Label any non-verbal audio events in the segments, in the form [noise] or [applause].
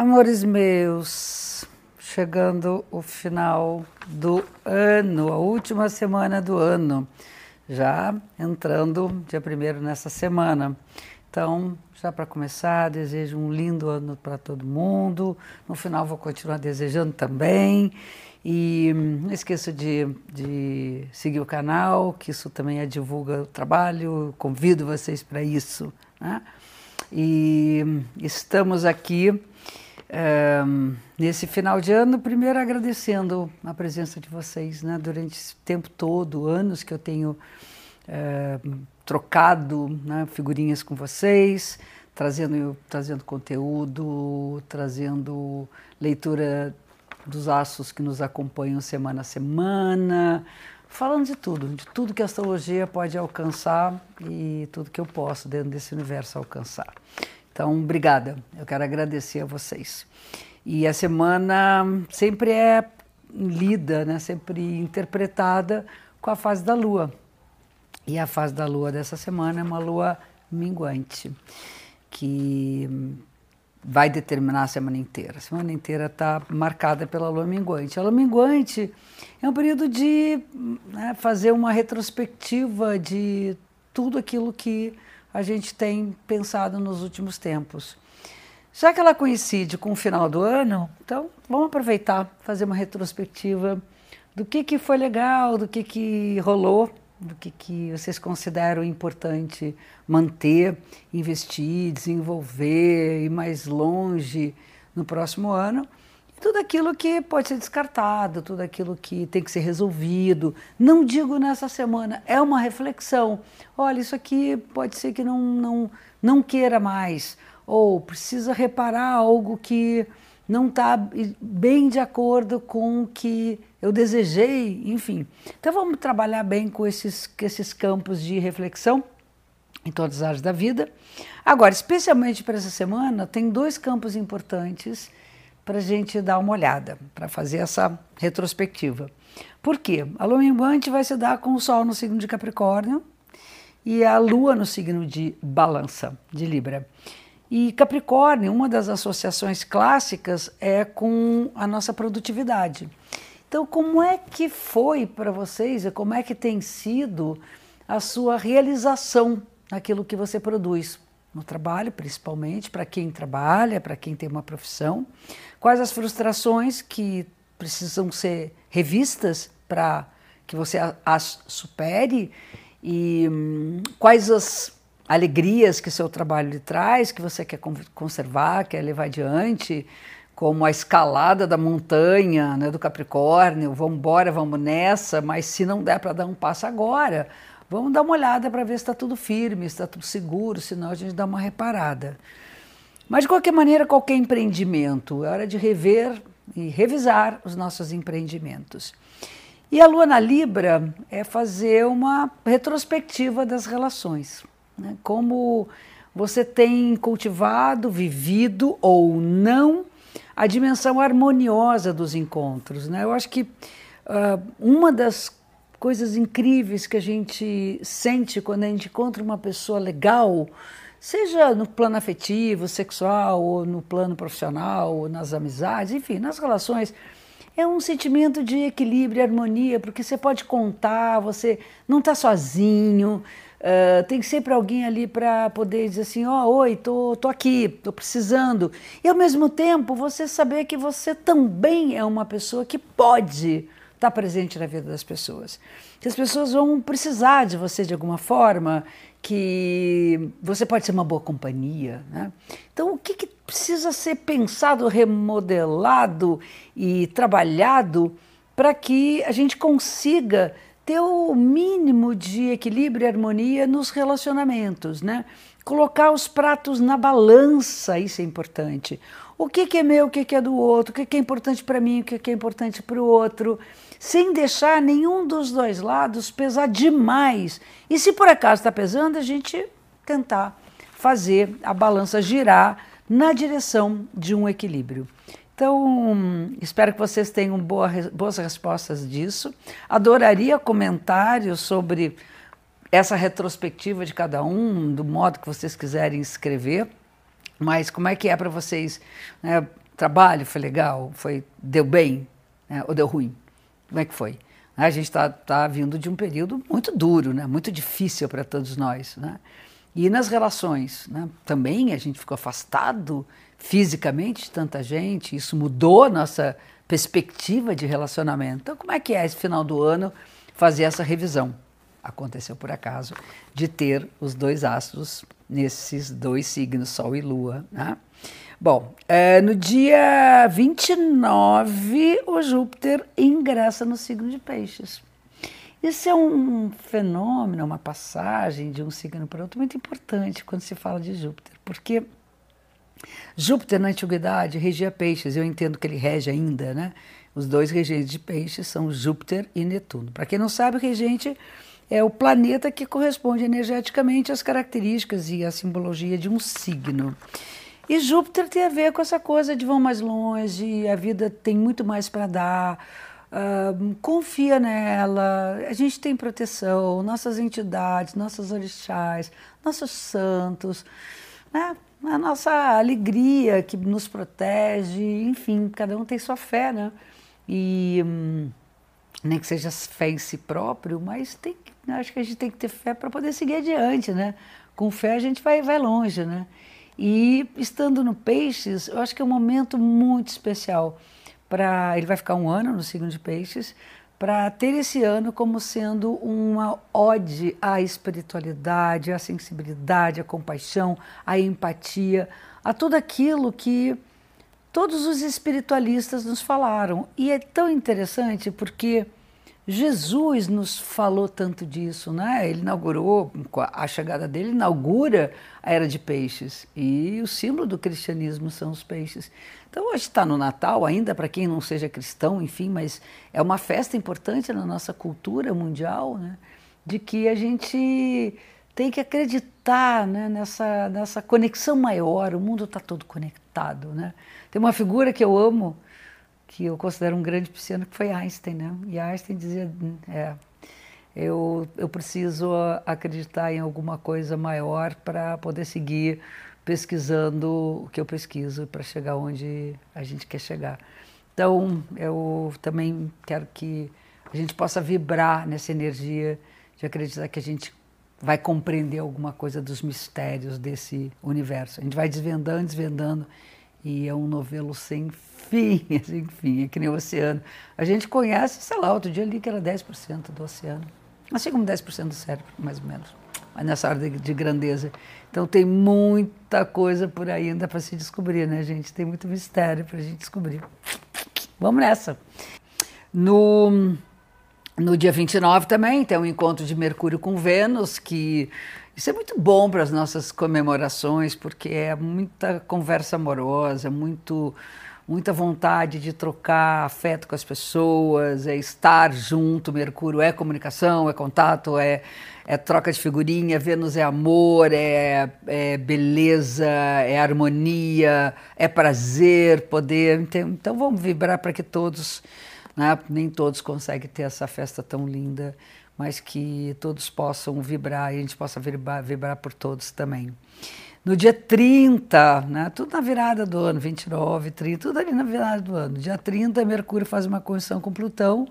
Amores meus, chegando o final do ano, a última semana do ano, já entrando dia primeiro nessa semana. Então, já para começar, desejo um lindo ano para todo mundo. No final, vou continuar desejando também. E não esqueça de, de seguir o canal, que isso também é divulga o trabalho. Convido vocês para isso. Né? E estamos aqui um, nesse final de ano, primeiro agradecendo a presença de vocês, né? Durante esse tempo todo, anos que eu tenho uh, trocado né, figurinhas com vocês, trazendo, trazendo conteúdo, trazendo leitura dos aços que nos acompanham semana a semana, falando de tudo, de tudo que a astrologia pode alcançar e tudo que eu posso dentro desse universo alcançar. Então, obrigada. Eu quero agradecer a vocês. E a semana sempre é lida, né, sempre interpretada com a fase da lua. E a fase da lua dessa semana é uma lua minguante, que vai determinar a semana inteira. A semana inteira está marcada pela lua minguante. A lua minguante é um período de né, fazer uma retrospectiva de tudo aquilo que a gente tem pensado nos últimos tempos. Já que ela coincide com o final do ano, então vamos aproveitar, fazer uma retrospectiva do que, que foi legal, do que, que rolou, do que, que vocês consideram importante manter, investir, desenvolver, ir mais longe no próximo ano tudo aquilo que pode ser descartado, tudo aquilo que tem que ser resolvido. Não digo nessa semana, é uma reflexão. Olha, isso aqui pode ser que não, não, não queira mais, ou precisa reparar algo que não está bem de acordo com o que eu desejei, enfim. Então vamos trabalhar bem com esses, com esses campos de reflexão em todas as áreas da vida. Agora, especialmente para essa semana, tem dois campos importantes para a gente dar uma olhada, para fazer essa retrospectiva. Por quê? A lua minguante vai se dar com o Sol no signo de Capricórnio e a Lua no signo de Balança, de Libra. E Capricórnio, uma das associações clássicas é com a nossa produtividade. Então, como é que foi para vocês e como é que tem sido a sua realização naquilo que você produz? No trabalho, principalmente, para quem trabalha, para quem tem uma profissão. Quais as frustrações que precisam ser revistas para que você as supere e hum, quais as alegrias que seu trabalho lhe traz, que você quer conservar, quer levar adiante, como a escalada da montanha, né, do Capricórnio, vamos embora, vamos nessa, mas se não der para dar um passo agora, Vamos dar uma olhada para ver se está tudo firme, se está tudo seguro, senão a gente dá uma reparada. Mas de qualquer maneira, qualquer empreendimento, é hora de rever e revisar os nossos empreendimentos. E a lua na Libra é fazer uma retrospectiva das relações. Né? Como você tem cultivado, vivido ou não a dimensão harmoniosa dos encontros. Né? Eu acho que uh, uma das coisas incríveis que a gente sente quando a gente encontra uma pessoa legal, seja no plano afetivo, sexual, ou no plano profissional, ou nas amizades, enfim, nas relações. É um sentimento de equilíbrio e harmonia, porque você pode contar, você não está sozinho, uh, tem sempre alguém ali para poder dizer assim: Ó, oh, oi, tô, tô aqui, tô precisando. E ao mesmo tempo, você saber que você também é uma pessoa que pode estar tá presente na vida das pessoas. Que as pessoas vão precisar de você de alguma forma, que você pode ser uma boa companhia. Né? Então, o que, que precisa ser pensado, remodelado e trabalhado para que a gente consiga ter o mínimo de equilíbrio e harmonia nos relacionamentos, né? Colocar os pratos na balança, isso é importante. O que, que é meu, o que, que é do outro, o que, que é importante para mim, o que, que é importante para o outro sem deixar nenhum dos dois lados pesar demais. E se por acaso está pesando, a gente tentar fazer a balança girar na direção de um equilíbrio. Então, espero que vocês tenham boa, boas respostas disso. Adoraria comentários sobre essa retrospectiva de cada um, do modo que vocês quiserem escrever. Mas como é que é para vocês né, trabalho foi legal? Foi, deu bem? Né? Ou deu ruim? Como é que foi? A gente está tá vindo de um período muito duro, né? muito difícil para todos nós. Né? E nas relações, né? também a gente ficou afastado fisicamente de tanta gente, isso mudou a nossa perspectiva de relacionamento. Então, como é que é esse final do ano fazer essa revisão? Aconteceu por acaso de ter os dois astros nesses dois signos, Sol e Lua. Né? Bom, é, no dia 29, o Júpiter ingressa no signo de Peixes. Isso é um fenômeno, uma passagem de um signo para outro muito importante quando se fala de Júpiter, porque Júpiter na antiguidade regia peixes, eu entendo que ele rege ainda, né? Os dois regentes de peixes são Júpiter e Netuno. Para quem não sabe, o regente é o planeta que corresponde energeticamente às características e à simbologia de um signo. E Júpiter tem a ver com essa coisa de vão mais longe, a vida tem muito mais para dar, uh, confia nela, a gente tem proteção, nossas entidades, nossos orixás, nossos santos, né? a nossa alegria que nos protege, enfim, cada um tem sua fé, né? E hum, nem que seja fé em si próprio, mas tem, acho que a gente tem que ter fé para poder seguir adiante, né? Com fé a gente vai, vai longe, né? E estando no Peixes, eu acho que é um momento muito especial para ele vai ficar um ano no signo de Peixes para ter esse ano como sendo uma ode à espiritualidade, à sensibilidade, à compaixão, à empatia, a tudo aquilo que todos os espiritualistas nos falaram. E é tão interessante porque Jesus nos falou tanto disso, né? Ele inaugurou, a chegada dele inaugura a era de peixes e o símbolo do cristianismo são os peixes. Então hoje está no Natal ainda para quem não seja cristão, enfim, mas é uma festa importante na nossa cultura mundial, né? De que a gente tem que acreditar né, nessa, nessa conexão maior. O mundo está todo conectado, né? Tem uma figura que eu amo que eu considero um grande pisciano, que foi Einstein, né? E Einstein dizia, é, eu, eu preciso acreditar em alguma coisa maior para poder seguir pesquisando o que eu pesquiso para chegar onde a gente quer chegar. Então, eu também quero que a gente possa vibrar nessa energia de acreditar que a gente vai compreender alguma coisa dos mistérios desse universo. A gente vai desvendando, desvendando e é um novelo sem fim, [laughs] sem fim, é que nem o oceano. A gente conhece, sei lá, outro dia ali que era 10% do oceano. Assim como 10% do cérebro, mais ou menos. Mas nessa área de, de grandeza. Então tem muita coisa por aí ainda para se descobrir, né, gente? Tem muito mistério para a gente descobrir. Vamos nessa. No, no dia 29 também tem um encontro de Mercúrio com Vênus, que isso é muito bom para as nossas comemorações, porque é muita conversa amorosa, muito, muita vontade de trocar afeto com as pessoas, é estar junto. Mercúrio é comunicação, é contato, é, é troca de figurinha. Vênus é amor, é, é beleza, é harmonia, é prazer, poder. Então, então vamos vibrar para que todos, né, nem todos conseguem ter essa festa tão linda mas que todos possam vibrar e a gente possa vibrar, vibrar por todos também. No dia 30, né, tudo na virada do ano, 29, 30, tudo ali na virada do ano. Dia 30, Mercúrio faz uma conjunção com Plutão.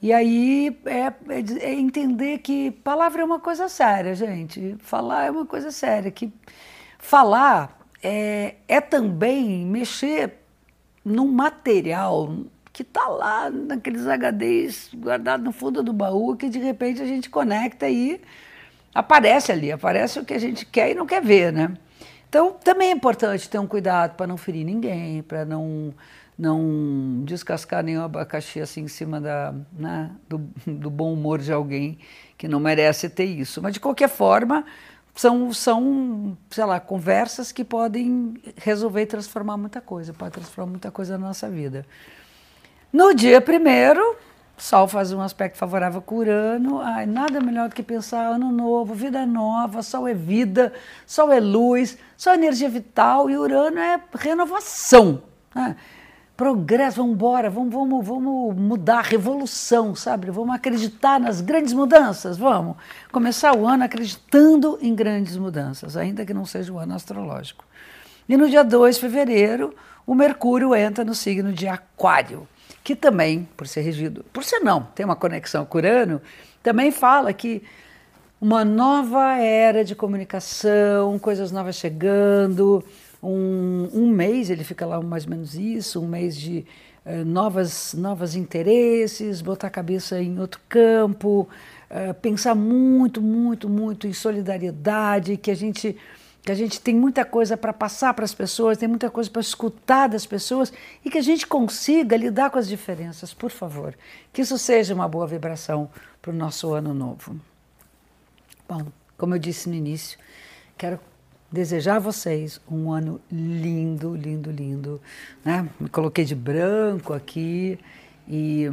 E aí é, é, é, entender que palavra é uma coisa séria, gente. Falar é uma coisa séria. Que falar é, é também mexer num material, que está lá naqueles HDs guardados no fundo do baú, que de repente a gente conecta e aparece ali, aparece o que a gente quer e não quer ver, né? Então, também é importante ter um cuidado para não ferir ninguém, para não, não descascar nenhum abacaxi assim em cima da, né, do, do bom humor de alguém que não merece ter isso. Mas, de qualquer forma, são, são, sei lá, conversas que podem resolver e transformar muita coisa, pode transformar muita coisa na nossa vida. No dia primeiro, Sol faz um aspecto favorável com Urano. Ai, nada melhor do que pensar ano novo, vida nova, Sol é vida, Sol é luz, Sol é energia vital e Urano é renovação. Né? Progresso, vamos embora, vamos, vamos, vamos mudar, revolução, sabe? Vamos acreditar nas grandes mudanças, vamos. Começar o ano acreditando em grandes mudanças, ainda que não seja o ano astrológico. E no dia 2 de fevereiro, o Mercúrio entra no signo de Aquário, que também, por ser regido, por ser não, tem uma conexão com Urano, também fala que uma nova era de comunicação, coisas novas chegando, um, um mês, ele fica lá mais ou menos isso, um mês de uh, novas, novos interesses, botar a cabeça em outro campo, uh, pensar muito, muito, muito em solidariedade, que a gente que a gente tem muita coisa para passar para as pessoas, tem muita coisa para escutar das pessoas e que a gente consiga lidar com as diferenças, por favor. Que isso seja uma boa vibração para o nosso ano novo. Bom, como eu disse no início, quero desejar a vocês um ano lindo, lindo, lindo. Né? Me coloquei de branco aqui e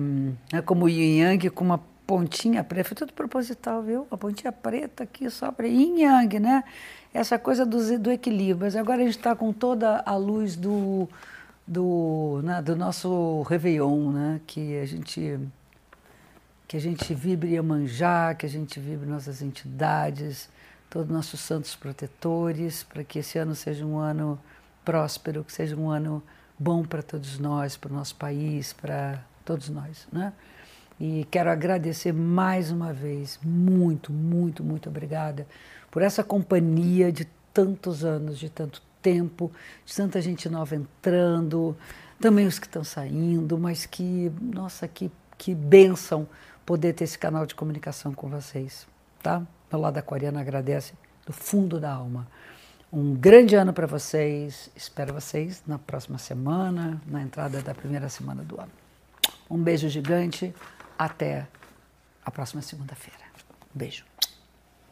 é como o yin yang com uma pontinha preta, foi tudo proposital, viu? A pontinha preta aqui só para yin yang, né? Essa coisa do, do equilíbrio. Mas agora a gente está com toda a luz do, do, né, do nosso Réveillon, né? Que a gente que a gente vibre Iemanjá, que a gente vibre nossas entidades, todos nossos santos protetores, para que esse ano seja um ano próspero, que seja um ano bom para todos nós, para o nosso país, para todos nós, né? E quero agradecer mais uma vez, muito, muito, muito obrigada por essa companhia de tantos anos, de tanto tempo, de tanta gente nova entrando, também os que estão saindo, mas que, nossa, que, que bênção poder ter esse canal de comunicação com vocês, tá? Meu lado aquariano agradece do fundo da alma. Um grande ano para vocês. Espero vocês na próxima semana, na entrada da primeira semana do ano. Um beijo gigante. Até a próxima segunda-feira. Um beijo.